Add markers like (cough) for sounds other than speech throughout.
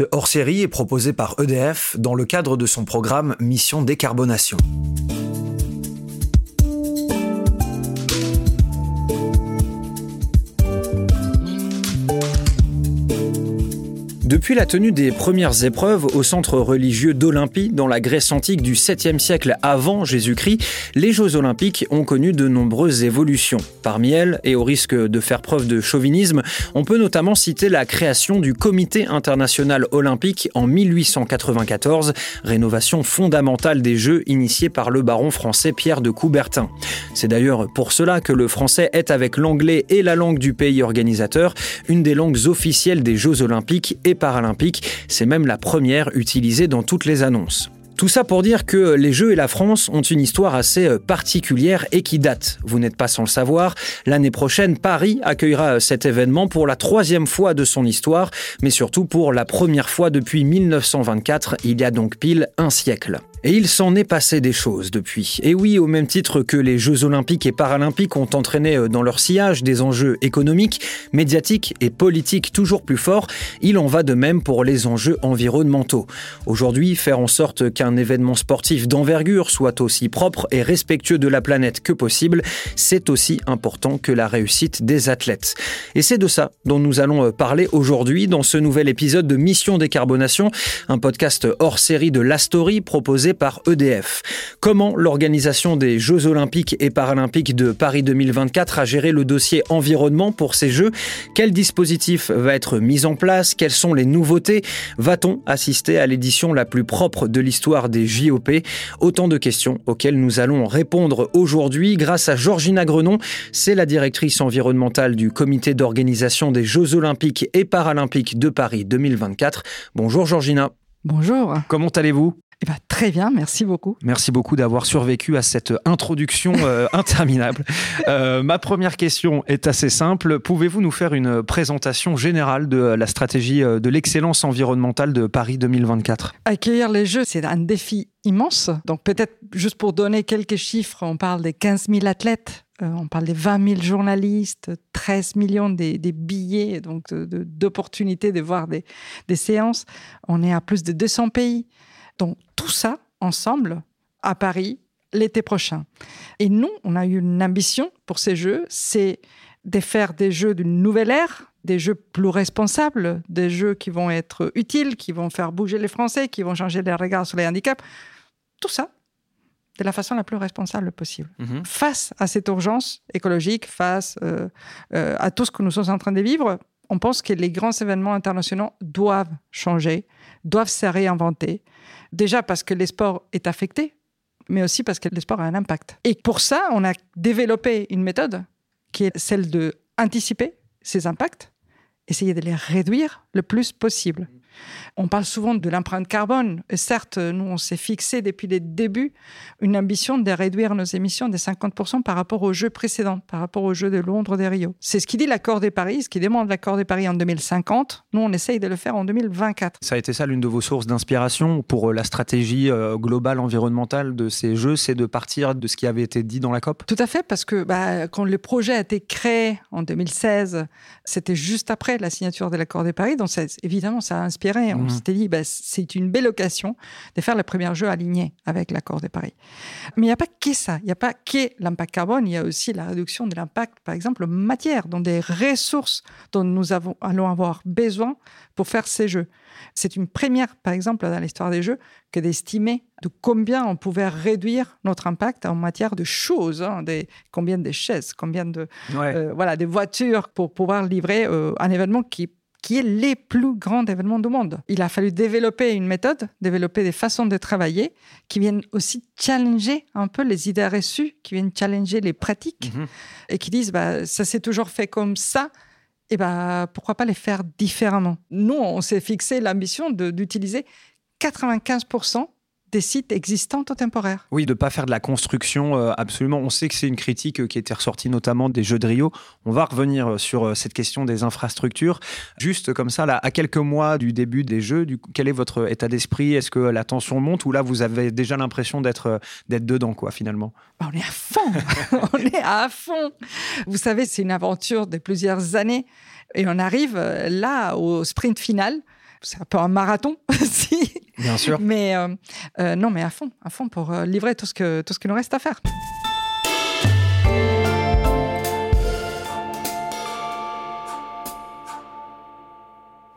Ce hors-série est proposé par EDF dans le cadre de son programme Mission Décarbonation. Depuis la tenue des premières épreuves au centre religieux d'Olympie dans la Grèce antique du 7e siècle avant Jésus-Christ, les Jeux olympiques ont connu de nombreuses évolutions. Parmi elles, et au risque de faire preuve de chauvinisme, on peut notamment citer la création du Comité international olympique en 1894, rénovation fondamentale des Jeux initiée par le baron français Pierre de Coubertin. C'est d'ailleurs pour cela que le français est avec l'anglais et la langue du pays organisateur une des langues officielles des Jeux olympiques et paralympique. C'est même la première utilisée dans toutes les annonces. Tout ça pour dire que les Jeux et la France ont une histoire assez euh, particulière et qui date. Vous n'êtes pas sans le savoir. L'année prochaine, Paris accueillera euh, cet événement pour la troisième fois de son histoire, mais surtout pour la première fois depuis 1924, il y a donc pile un siècle. Et il s'en est passé des choses depuis. Et oui, au même titre que les Jeux olympiques et paralympiques ont entraîné euh, dans leur sillage des enjeux économiques, médiatiques et politiques toujours plus forts, il en va de même pour les enjeux environnementaux. Aujourd'hui, faire en sorte qu'un événement sportif d'envergure soit aussi propre et respectueux de la planète que possible, c'est aussi important que la réussite des athlètes. Et c'est de ça dont nous allons euh, parler aujourd'hui dans ce nouvel épisode de Mission Décarbonation, un podcast hors série de La Story proposé par EDF. Comment l'organisation des Jeux olympiques et paralympiques de Paris 2024 a géré le dossier environnement pour ces Jeux? Quel dispositif va être mis en place? Quelles sont les nouveautés? Va-t-on assister à l'édition la plus propre de l'histoire des JOP Autant de questions auxquelles nous allons répondre aujourd'hui grâce à Georgina Grenon. C'est la directrice environnementale du comité d'organisation des Jeux olympiques et paralympiques de Paris 2024. Bonjour Georgina. Bonjour. Comment allez-vous? Eh ben, très bien, merci beaucoup. Merci beaucoup d'avoir survécu à cette introduction euh, (laughs) interminable. Euh, ma première question est assez simple. Pouvez-vous nous faire une présentation générale de la stratégie euh, de l'excellence environnementale de Paris 2024 Accueillir les Jeux, c'est un défi immense. Donc peut-être juste pour donner quelques chiffres, on parle des 15 000 athlètes on parle des 20 000 journalistes, 13 millions des, billets, donc d'opportunités de, voir des, des, séances. On est à plus de 200 pays. Donc tout ça ensemble à Paris l'été prochain. Et nous, on a eu une ambition pour ces jeux, c'est de faire des jeux d'une nouvelle ère, des jeux plus responsables, des jeux qui vont être utiles, qui vont faire bouger les Français, qui vont changer les regards sur les handicaps. Tout ça de la façon la plus responsable possible. Mhm. Face à cette urgence écologique, face euh, euh, à tout ce que nous sommes en train de vivre, on pense que les grands événements internationaux doivent changer, doivent se réinventer. Déjà parce que l'esport est affecté, mais aussi parce que l'esport a un impact. Et pour ça, on a développé une méthode qui est celle de anticiper ces impacts, essayer de les réduire le plus possible. On parle souvent de l'empreinte carbone. Et certes, nous, on s'est fixé depuis les débuts une ambition de réduire nos émissions de 50% par rapport aux Jeux précédents, par rapport aux Jeux de Londres, des Rio. C'est ce qui dit l'accord des Paris, ce qui demande l'accord des Paris en 2050. Nous, on essaye de le faire en 2024. Ça a été ça l'une de vos sources d'inspiration pour euh, la stratégie euh, globale environnementale de ces Jeux, c'est de partir de ce qui avait été dit dans la COP? Tout à fait, parce que bah, quand le projet a été créé en 2016, c'était juste après la signature de l'accord des Paris. Donc, évidemment, ça a inspiré on mhm. s'était dit, bah, c'est une belle occasion de faire le premier jeu aligné avec l'accord de Paris. Mais il n'y a pas que ça. Il n'y a pas que l'impact carbone. Il y a aussi la réduction de l'impact, par exemple, matière, dans des ressources dont nous avons, allons avoir besoin pour faire ces jeux. C'est une première, par exemple, dans l'histoire des jeux, que d'estimer de combien on pouvait réduire notre impact en matière de choses, hein, des, combien de chaises, combien de euh, voilà, des voitures pour pouvoir livrer euh, un événement qui qui est les plus grands événements du monde. Il a fallu développer une méthode, développer des façons de travailler qui viennent aussi challenger un peu les idées reçues, qui viennent challenger les pratiques mhm. et qui disent bah, ça s'est toujours fait comme ça. Et bah, pourquoi pas les faire différemment? Nous, on s'est fixé l'ambition d'utiliser 95% des sites existants ou temporaires. Oui, de ne pas faire de la construction, euh, absolument. On sait que c'est une critique euh, qui était ressortie notamment des Jeux de Rio. On va revenir euh, sur cette question des infrastructures. Juste comme ça, là, à quelques mois du début des Jeux, du, quel est votre état d'esprit? Est-ce que la tension monte ou là, vous avez déjà l'impression d'être d'être dedans, quoi, finalement? Bah, On est à fond (laughs) On est à fond Vous savez, c'est une aventure de plusieurs années et on arrive là au sprint final C'est un peu un marathon (laughs) aussi. Bien sûr. Mais non, mais à fond, à fond pour livrer tout ce que tout ce qu'il nous reste à faire.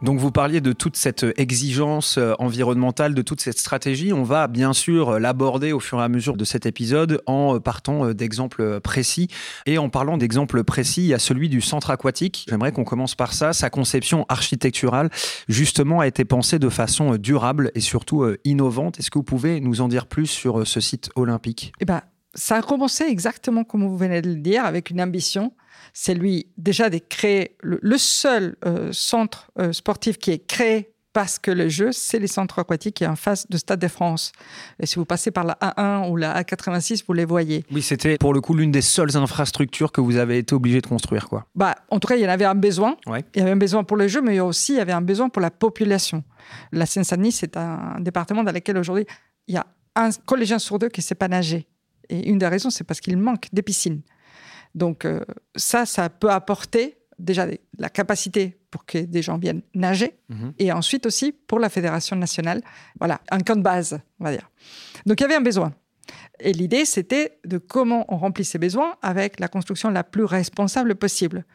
Donc vous parliez de toute cette exigence euh, environnementale, de toute cette stratégie. On va bien sûr l'aborder au fur et à mesure de cet épisode en partant euh, d'exemples précis. Et en parlant d'exemples précis, il y a celui du centre aquatique. J'aimerais qu'on commence par ça. Sa conception architecturale, justement, a été pensée de façon durable et surtout euh, innovante. Est-ce que vous pouvez nous en dire plus sur ce site olympique? Eh ben, ça a commencé exactement comme vous venez de le dire, avec une ambition c'est lui déjà de créer le, seul euh, centre euh, sportif qui est créé parce que le jeu, c'est les centres aquatiques qui est en face de Stade de France. Et si vous passez par la A1 ou la A86, vous les voyez. Oui, c'était pour le coup l'une des seules infrastructures que vous avez été obligé de construire. Quoi. Bah, en tout cas, il y en avait un besoin. Il y avait un besoin pour le jeu, mais aussi il y avait un besoin pour la population. La Seine-Saint-Denis, c'est un département dans lequel aujourd'hui, il y a un collégien sur deux qui ne sait pas nager. Et une des raisons, c'est parce qu'il manque des piscines. Donc euh, ça, ça peut apporter déjà la capacité pour que des gens viennent nager mhm. et ensuite aussi pour la fédération nationale, voilà, un camp de base, on va dire. Donc il y avait un besoin. Et l'idée, c'était de comment on remplit ces besoins avec la construction la plus responsable possible.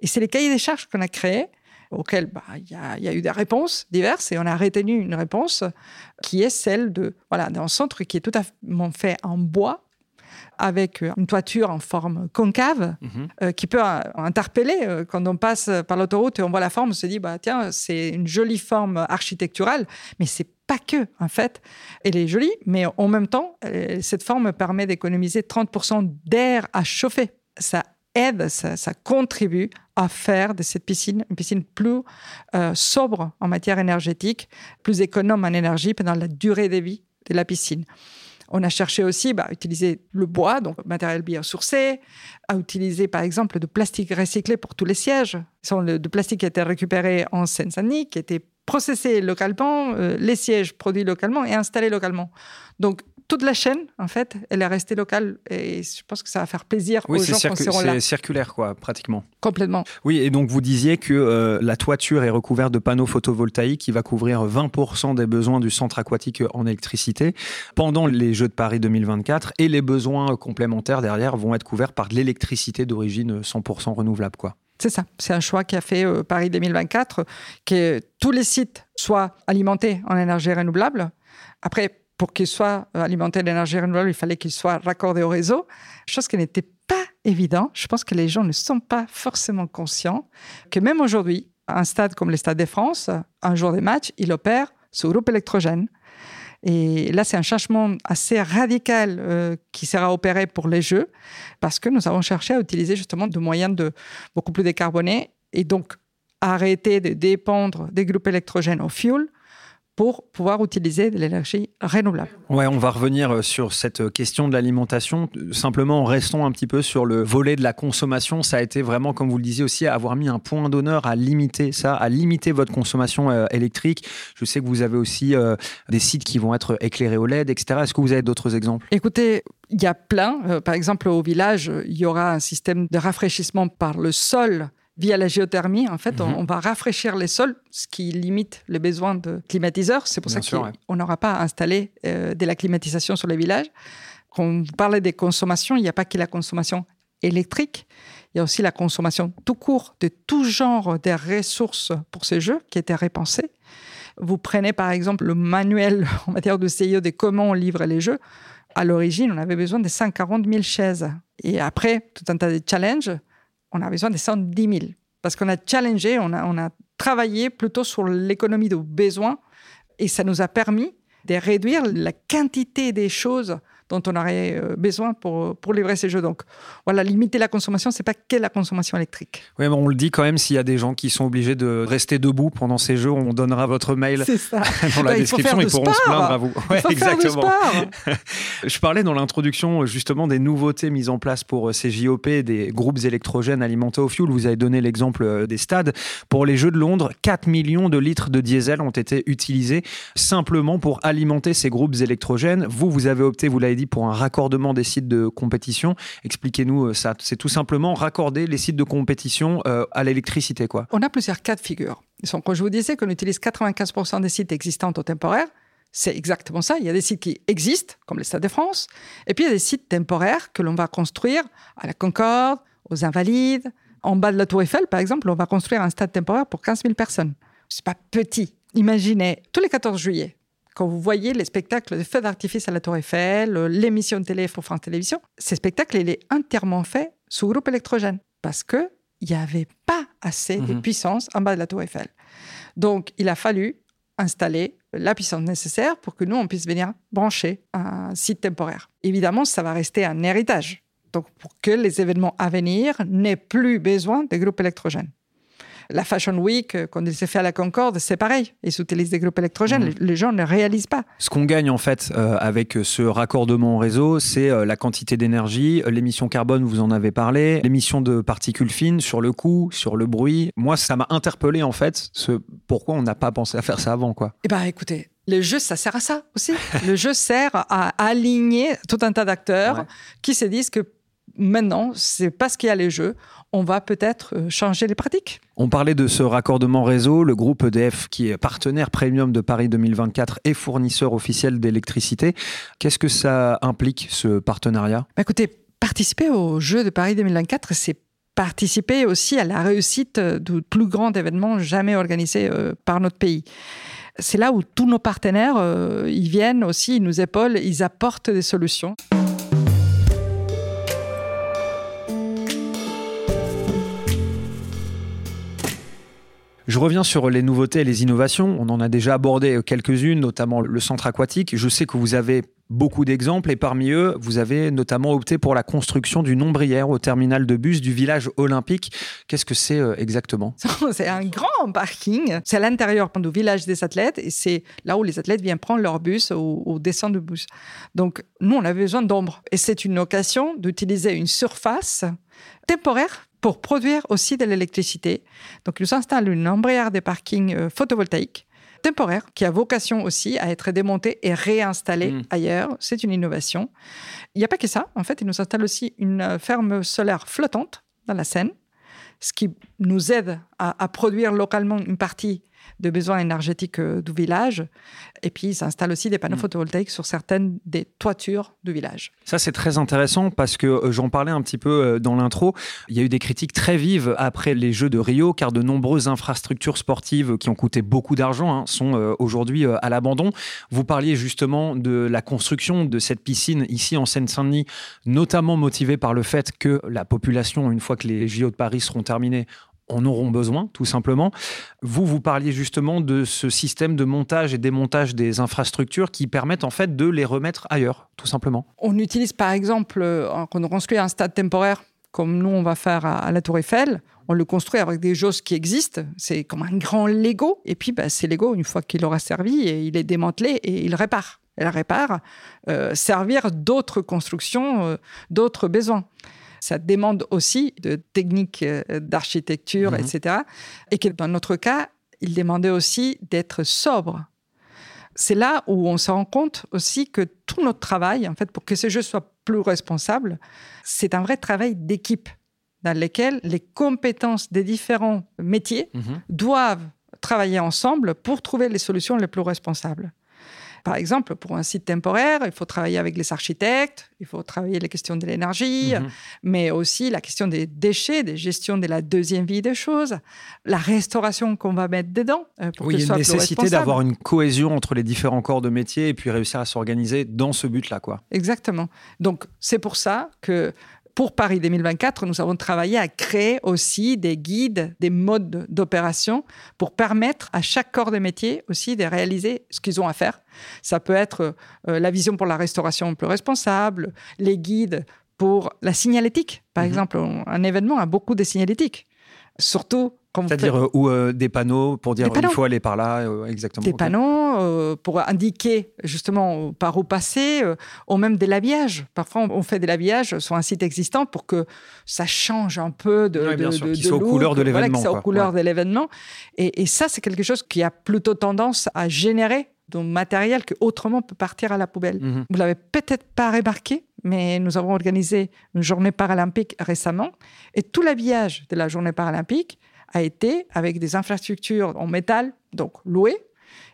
Et c'est les cahiers des charges qu'on a créés, auxquels bah, il y, a, y, a eu des réponses diverses, et on a retenu une réponse qui est celle de voilà d'un centre qui est tout à fait en bois, avec euh, une toiture en forme concave mhm. euh, qui peut euh, interpeller quand on passe par l'autoroute et on voit la forme, on se dit bah tiens c'est une jolie forme architecturale, mais c'est pas que en fait. Elle est jolie, mais en même temps cette forme permet d'économiser 30% d'air à chauffer. Ça aide, ça, contribue à faire de cette piscine une piscine plus sobre en matière énergétique, plus économe en énergie pendant la durée de vie de la piscine. On a cherché aussi bah, à utiliser le bois, donc matériel biosourcé, à utiliser par exemple de plastique recyclé pour tous les sièges. Ce sont de plastique qui été récupéré en Seine-Saint-Denis, qui été processé localement, euh, les sièges produits localement et installés localement. Toute la chaîne, en fait, elle est restée locale et je pense que ça va faire plaisir aux gens qui seront là. C'est circulaire, quoi, pratiquement. Complètement. Oui, et donc vous disiez que euh, la toiture est recouverte de panneaux photovoltaïques qui va couvrir 20% des besoins du centre aquatique en électricité pendant les Jeux de Paris 2024 et les besoins complémentaires derrière vont être couverts par de l'électricité d'origine 100% renouvelable, quoi. C'est ça. C'est un choix qui a fait euh, Paris 2024, que tous les sites soient alimentés en énergie renouvelable. Après, pour qu'il soit alimenté d'énergie renouvelable, il fallait qu'il soit raccordé au réseau, chose qui n'était pas évident. Je pense que les gens ne sont pas forcément conscients que même aujourd'hui, un stade comme le Stade de France, un jour des matchs, il opère sous groupe électrogène. Et là, c'est un changement assez radical euh, qui sera opéré pour les Jeux, parce que nous avons cherché à utiliser justement des moyens de beaucoup plus décarbonés et donc arrêter de dépendre des groupes électrogènes au fuel pour pouvoir utiliser de l'énergie renouvelable. Ouais, on va revenir euh, sur cette euh, question de l'alimentation. Simplement, restons un petit peu sur le volet de la consommation. Ça a été vraiment, comme vous le disiez aussi, avoir mis un point d'honneur à limiter ça, à limiter votre consommation euh, électrique. Je sais que vous avez aussi des sites qui vont être éclairés au LED, etc. Est-ce que vous avez d'autres exemples? Écoutez, il y a plein. par exemple, au village, il y aura un système de rafraîchissement par le sol via la géothermie, en fait, on, mhm. va rafraîchir les sols, ce qui limite les besoins de climatiseurs. C'est pour ça qu'on n'aura pas installé euh, de la climatisation sur les villages. Quand on parlait des consommations, il n'y a pas que la consommation électrique, il y a aussi la consommation tout court de tout genre de ressources pour ces jeux qui étaient repensés. Vous prenez par exemple le manuel (laughs) en matière de CIE de comment on livre les jeux. À l'origine, on avait besoin de 140 000 chaises. Et après, tout un tas de challenges on a besoin de 110 000. Parce qu'on a challengé, on a, on a travaillé plutôt sur l'économie de besoins et ça nous a permis de réduire la quantité des choses dont on aurait euh, besoin pour, pour livrer ces jeux. Donc voilà, limiter la consommation, c'est pas que la consommation électrique. Oui, mais on le dit quand même, s'il y a des gens qui sont obligés de rester debout pendant ces jeux, on donnera votre mail (laughs) dans la bah, description, ils pourront se plaindre à vous. Ouais, exactement. (laughs) Je parlais dans l'introduction justement des nouveautés mises en place pour euh, ces JOP, des groupes électrogènes alimentés au fuel. Vous avez donné l'exemple euh, des stades. Pour les Jeux de Londres, 4 millions de litres de diesel ont été utilisés simplement pour alimenter ces groupes électrogènes. Vous, vous avez opté, vous l'avez dit, pour un raccordement des sites de compétition. Expliquez-nous ça. C'est tout simplement raccorder les sites de compétition à l'électricité, quoi. On a plusieurs cas de figure. Quand je vous disais qu'on utilise 95% des sites existants au temporaire, c'est exactement ça. Il y a des sites qui existent, comme le Stade de France, et puis il y a des sites temporaires que l'on va construire à la Concorde, aux Invalides. En bas de la Tour Eiffel, par exemple, on va construire un stade temporaire pour 15 000 personnes. C'est pas petit. Imaginez, tous les 14 juillet, quand vous voyez les spectacles de feux d'artifice à la Tour Eiffel, l'émission de télé pour France Télévisions, ces spectacles, il est entièrement fait sous groupe électrogène parce qu'il n'y avait pas assez de mhm. puissance en bas de la Tour Eiffel. Donc, il a fallu installer la puissance nécessaire pour que nous, on puisse venir brancher un site temporaire. Évidemment, ça va rester un héritage. Donc, pour que les événements à venir n'aient plus besoin de groupes électrogènes. La Fashion Week, euh, quand il s'est fait à la Concorde, c'est pareil. Ils utilisent des groupes électrogènes. Mhm. Les, gens ne réalisent pas. Ce qu'on gagne en fait euh, avec ce raccordement au réseau, c'est euh, la quantité d'énergie, l'émission carbone, vous en avez parlé, l'émission de particules fines sur le coût, sur le bruit. Moi, ça m'a interpellé en fait. Ce, pourquoi on n'a pas pensé à faire ça avant, quoi Eh ben, écoutez, le jeu, ça sert à ça aussi. le jeu sert à aligner tout un tas d'acteurs qui se disent que maintenant, c'est parce qu'il y a les jeux, on va peut-être euh, changer les pratiques. On parlait de ce raccordement réseau, le groupe EDF qui est partenaire premium de Paris 2024 et fournisseur officiel d'électricité. Qu'est-ce que ça implique, ce partenariat? Bah, Écoutez, participer aux Jeux de Paris 2024, c'est participer aussi à la réussite du plus grand événement jamais organisé euh, par notre pays. C'est là où tous nos partenaires, euh, ils viennent aussi, ils nous épaulent, ils apportent des solutions. Je reviens sur les nouveautés et les innovations. On en a déjà abordé quelques-unes, notamment le centre aquatique. Je sais que vous avez beaucoup d'exemples et parmi eux, vous avez notamment opté pour la construction d'une ombrière au terminal de bus du village olympique. Qu'est-ce que c'est euh, exactement? (laughs) C'est un grand parking. C'est à l'intérieur du village des athlètes et c'est là où les athlètes viennent prendre leur bus ou, ou descendre du bus. Donc, nous, on avait besoin d'ombre et c'est une occasion d'utiliser une surface temporaire pour produire aussi de l'électricité. Donc, ils nous installent une ombrière de parking euh, photovoltaïque temporaire qui a vocation aussi à être démontée et réinstallée mmh. ailleurs. C'est une innovation. Il n'y a pas que ça. En fait, ils nous installent aussi une euh, ferme solaire flottante dans la Seine, ce qui nous aide à, à produire localement une partie de besoins énergétiques euh, du village. Et puis, ils installent aussi des panneaux mm. photovoltaïques sur certaines des toitures du village. Ça, c'est très intéressant parce que euh, j'en parlais un petit peu euh, dans l'intro. Il y a eu des critiques très vives après les Jeux de Rio, car de nombreuses infrastructures sportives qui ont coûté beaucoup d'argent hein, sont aujourd'hui à l'abandon. Vous parliez justement de la construction de cette piscine ici en Seine-Saint-Denis, notamment motivée par le fait que la population, une fois que les JO de Paris seront terminés, en auront besoin, tout simplement. Vous, vous parliez justement de ce système de montage et démontage des infrastructures qui permettent en fait de les remettre ailleurs, tout simplement. On utilise par exemple, euh, quand on construit un stade temporaire, comme nous on va faire à, la Tour Eiffel, on le construit avec des choses qui existent. C'est comme un grand Lego. Et puis, bah, c'est Lego, une fois qu'il aura servi, il est démantelé et il répare. Elle répare, euh, servir d'autres constructions, euh, d'autres besoins ça demande aussi de techniques euh, d'architecture, mhm. etc. Et que dans notre cas, il demandait aussi d'être sobre. C'est là où on se rend compte aussi que tout notre travail, en fait, pour que ce jeu soit plus responsable, c'est un vrai travail d'équipe dans lequel les compétences des différents métiers mhm. doivent travailler ensemble pour trouver les solutions les plus responsables. Par exemple, pour un site temporaire, il faut travailler avec les architectes, il faut travailler les questions de l'énergie, mhm. mais aussi la question des déchets, des gestions de la deuxième vie des choses, la restauration qu'on va mettre dedans. Euh, pour oui, il y a une nécessité d'avoir une cohésion entre les différents corps de métier et puis réussir à s'organiser dans ce but-là. quoi. Exactement. Donc, c'est pour ça que pour Paris 2024, nous avons travaillé à créer aussi des guides, des modes d'opération pour permettre à chaque corps de métier aussi de réaliser ce qu'ils ont à faire. Ça peut être euh, la vision pour la restauration plus responsable, les guides pour la signalétique. Par mhm. exemple, un événement a beaucoup de signalétique. Surtout c'est-à-dire euh, ou euh, des panneaux pour dire il faut aller par là, euh, exactement. Des panneaux pour indiquer justement par où passer, ou même des l'habillage. Parfois, on fait des l'habillage sur un site existant pour que ça change un peu de, oui, de, sûr, de, soit aux couleurs de l'événement. Voilà, soit aux couleurs de l'événement. Et, et, ça, c'est quelque chose qui a plutôt tendance à générer de matériel qui autrement peut partir à la poubelle. Mhm. Vous l'avez peut-être pas remarqué, mais nous avons organisé une journée paralympique récemment et tout l'habillage de la journée paralympique a été avec des infrastructures en métal, donc louées,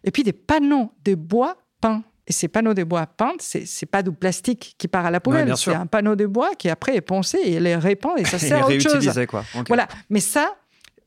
et puis des panneaux de bois peints. Et ces panneaux de bois peints, c'est c'est pas du plastique qui part à la poubelle, c'est un panneau de bois qui après est poncé et il est répand et ça (laughs) sert à autre chose. quoi. Voilà, mais ça,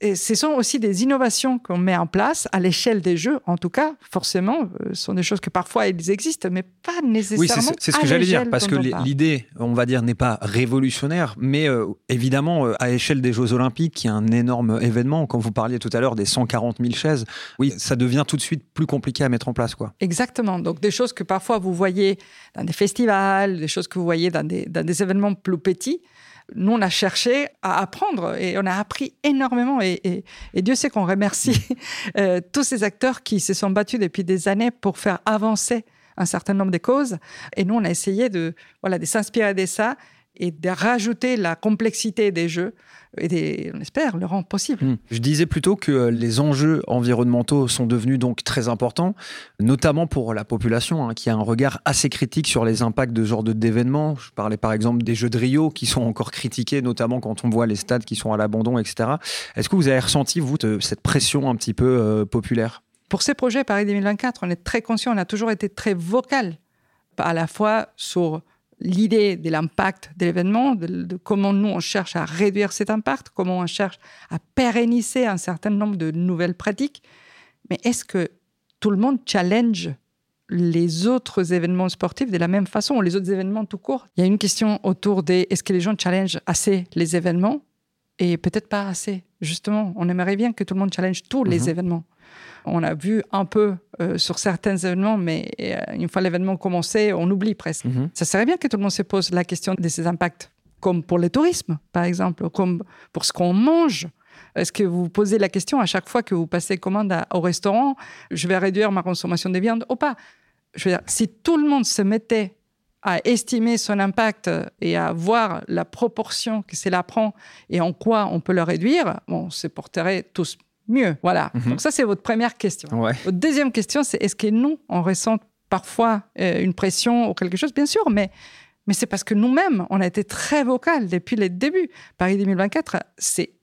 et ce sont aussi des innovations qu'on met en place à l'échelle des jeux. En tout cas, forcément, euh, ce sont des choses que parfois elles existent, mais pas nécessairement. Oui, c'est c'est- ce que j'allais dire, l'échelle parce que on l'idée, on va dire, n'est pas révolutionnaire, mais euh, évidemment, euh, à échelle des Jeux Olympiques, qui est un énorme événement, quand vous parliez tout à l'heure des 140 000 chaises, oui, ça devient tout de suite plus compliqué à mettre en place, quoi. Exactement. Donc, des choses que parfois vous voyez dans des festivals, des choses que vous voyez dans des, dans des événements plus petits. Nous, on a cherché à apprendre et on a appris énormément. Et, et- et Dieu sait qu'on remercie (laughs) euh, tous ces acteurs qui se sont battus depuis des années pour faire avancer un certain nombre de causes. Et nous, on a essayé de, voilà, de s'inspirer de ça et de rajouter la complexité des jeux et des, on espère le rendre possible. Hmm. Je disais plutôt que les enjeux environnementaux sont devenus donc très importants, notamment pour la population, hein, qui a un regard assez critique sur les impacts de ce genre d'événements. Je parlais par exemple des Jeux de Rio, qui sont encore critiqués, notamment quand on voit les stades qui sont à l'abandon, etc. Est-ce que vous avez ressenti, vous, de- cette pression un petit peu euh, populaire? Pour ces projets Paris 2024, on est très conscient, on a toujours été très vocal, à la fois sur l'idée de l'impact de l'événement, de, de comment nous on cherche à réduire cet impact, comment on cherche à pérenniser un certain nombre de nouvelles pratiques. Mais est-ce que tout le monde challenge les autres événements sportifs de la même façon, ou les autres événements tout court? Il y a une question autour des est-ce que les gens challengent assez les événements? Et peut-être pas assez. Justement, on aimerait bien que tout le monde challenge tous les Mhm. événements. On a vu un peu euh, sur certains événements, mais euh, une fois l'événement commencé, on oublie presque. Ça serait bien que tout le monde se pose la question de ces impacts, comme pour le tourisme, par exemple, comme pour ce qu'on mange. Est-ce que vous vous posez la question à chaque fois que vous passez commande à- au restaurant, je vais réduire ma consommation de viande ou pas? Je veux dire, si tout le monde se mettait à estimer son impact et à voir la proportion que cela prend et en quoi on peut le réduire, on se porterait tous mieux. Voilà. Mhm. Donc ça, c'est votre première question. Ouais. Votre deuxième question, c'est est-ce que nous, on ressent parfois euh, une pression ou quelque chose? Bien sûr, mais, mais c'est parce que nous-mêmes, on a été très vocal depuis le début. Paris 2024, c'est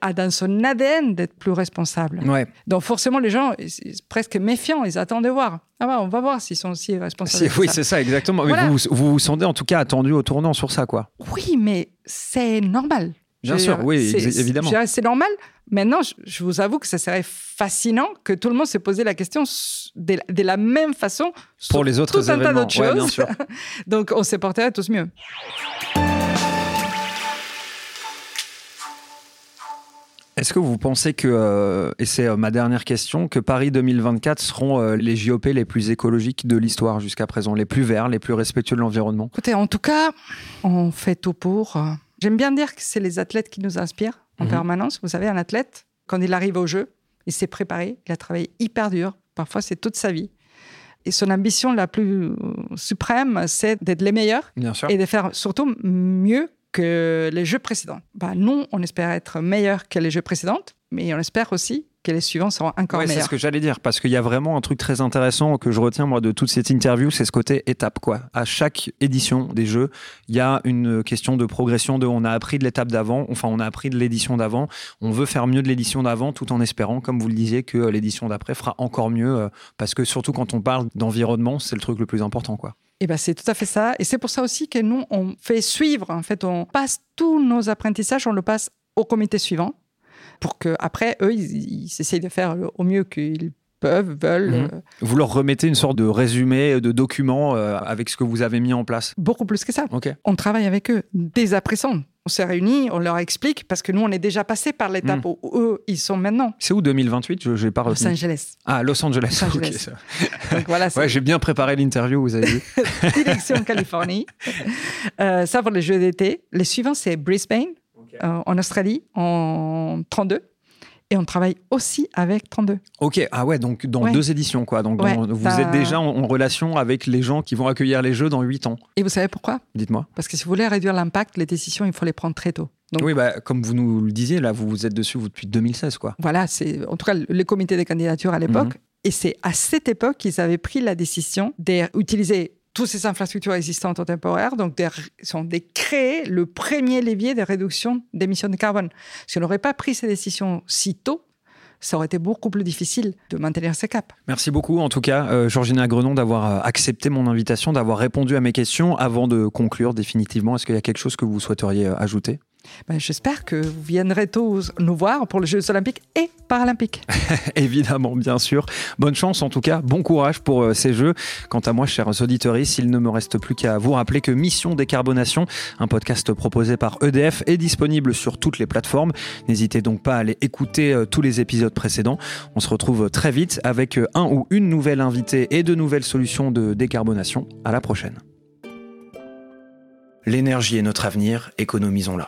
a dans son ADN d'être plus responsable. Ouais. Donc forcément, les gens, ils- ils- presque méfiants, ils attendent de voir. Ah bah, on va voir s'ils sont aussi responsables. Oui, c'est ça, exactement. Mais vous, vous vous sentez en tout cas attendu au tournant sur ça, quoi. Oui, mais c'est normal. Bien sûr, oui, évidemment. C'est normal. Maintenant, je, je vous avoue que ça serait fascinant que tout le monde se posait la question de, de la même façon sur Pour les autres tout un tas événements. d'autres Ouais, bien choses. sûr. (laughs) Donc, on se porterait tous mieux. Est-ce que vous pensez que, euh, et c'est euh, ma dernière question, que Paris 2024 seront euh, les JOP les plus écologiques de l'histoire jusqu'à présent, les plus verts, les plus respectueux de l'environnement? Écoutez, en tout cas, on fait tout pour. J'aime bien dire que c'est les athlètes qui nous inspirent en Mhm. permanence. Vous savez, un athlète, quand il arrive au jeu, il s'est préparé, il a travaillé hyper dur. Parfois, c'est toute sa vie. Et son ambition la plus euh, suprême, c'est d'être les meilleurs Bien sûr. et de faire surtout mieux que les jeux précédents. Bah, nous, on espère être meilleurs que les jeux précédents, mais on espère aussi que les suivants seront encore Ouais, c'est meilleurs. ce que j'allais dire, parce qu'il y a vraiment un truc très intéressant que je retiens moi de toute cette interview, c'est ce côté étape quoi. À chaque édition des jeux, il y a une question de progression de on a appris de l'étape d'avant, enfin on a appris de l'édition d'avant, on veut faire mieux de l'édition d'avant tout en espérant, comme vous le disiez, que euh, l'édition d'après fera encore mieux, euh, parce que surtout quand on parle d'environnement, c'est le truc le plus important quoi. Et ben c'est tout à fait ça. Et c'est pour ça aussi que nous, on fait suivre. En fait, on passe tous nos apprentissages, on le passe au comité suivant pour que après eux, ils, ils essayent de faire le- au mieux qu'ils peuvent, veulent. Mhm. euh, Vous leur remettez une sorte de résumé, de document euh, avec ce que vous avez mis en place? beaucoup plus que ça. On travaille avec eux dès à présent. On s'est réunis, on leur explique parce que nous, on est déjà passé par l'étape Mhm. où eux, ils sont maintenant. C'est où 2028 Je n'ai pas Los. Angeles. Ah, Los Angeles. Los Ok, Angeles. (laughs) Donc voilà, Ouais, j'ai bien préparé l'interview, vous avez vu. (laughs) direction Californie. Euh, ça pour les Jeux d'été. Les suivants, c'est Brisbane, euh, en Australie, en 32. Et on travaille aussi avec 32. Ok, ah ouais, donc dans Ouais. deux éditions, quoi. Donc Ouais, dans- vous ça- êtes déjà en, en relation avec les gens qui vont accueillir les jeux dans 8 ans. Et vous savez pourquoi? Dites-moi. Parce que si vous voulez réduire l'impact, les décisions, il faut les prendre très tôt. Donc Oui, bah, comme vous nous le disiez, là, vous vous êtes dessus vous, depuis 2016, quoi. voilà, c'est en tout cas le comité des candidatures à l'époque. Et c'est à cette époque qu'ils avaient pris la décision d'utiliser toutes ces infrastructures existantes au temporaire, donc de, sont de créer le premier levier de réduction d'émissions de carbone. Si on n'aurait pas pris ces décisions si tôt, ça aurait été beaucoup plus difficile de maintenir ce cap. Merci beaucoup, en tout cas, euh, Georgina Grenon, d'avoir euh, accepté mon invitation, d'avoir répondu à mes questions. Avant de conclure définitivement, est-ce qu'il y a quelque chose que vous souhaiteriez euh, ajouter? Ben, J'espère que vous viendrez tous nous voir pour les Jeux olympiques et paralympiques. (laughs) Évidemment, bien sûr. Bonne chance en tout cas, bon courage pour euh, ces Jeux. Quant à moi, chers auditeurs, il ne me reste plus qu'à vous rappeler que Mission Décarbonation, un podcast proposé par EDF, est disponible sur toutes les plateformes. N'hésitez donc pas à aller écouter euh, tous les épisodes précédents. On se retrouve très vite avec euh, un ou une nouvelle invitée et de nouvelles solutions de décarbonation. À la prochaine. L'énergie est notre avenir, économisons-la.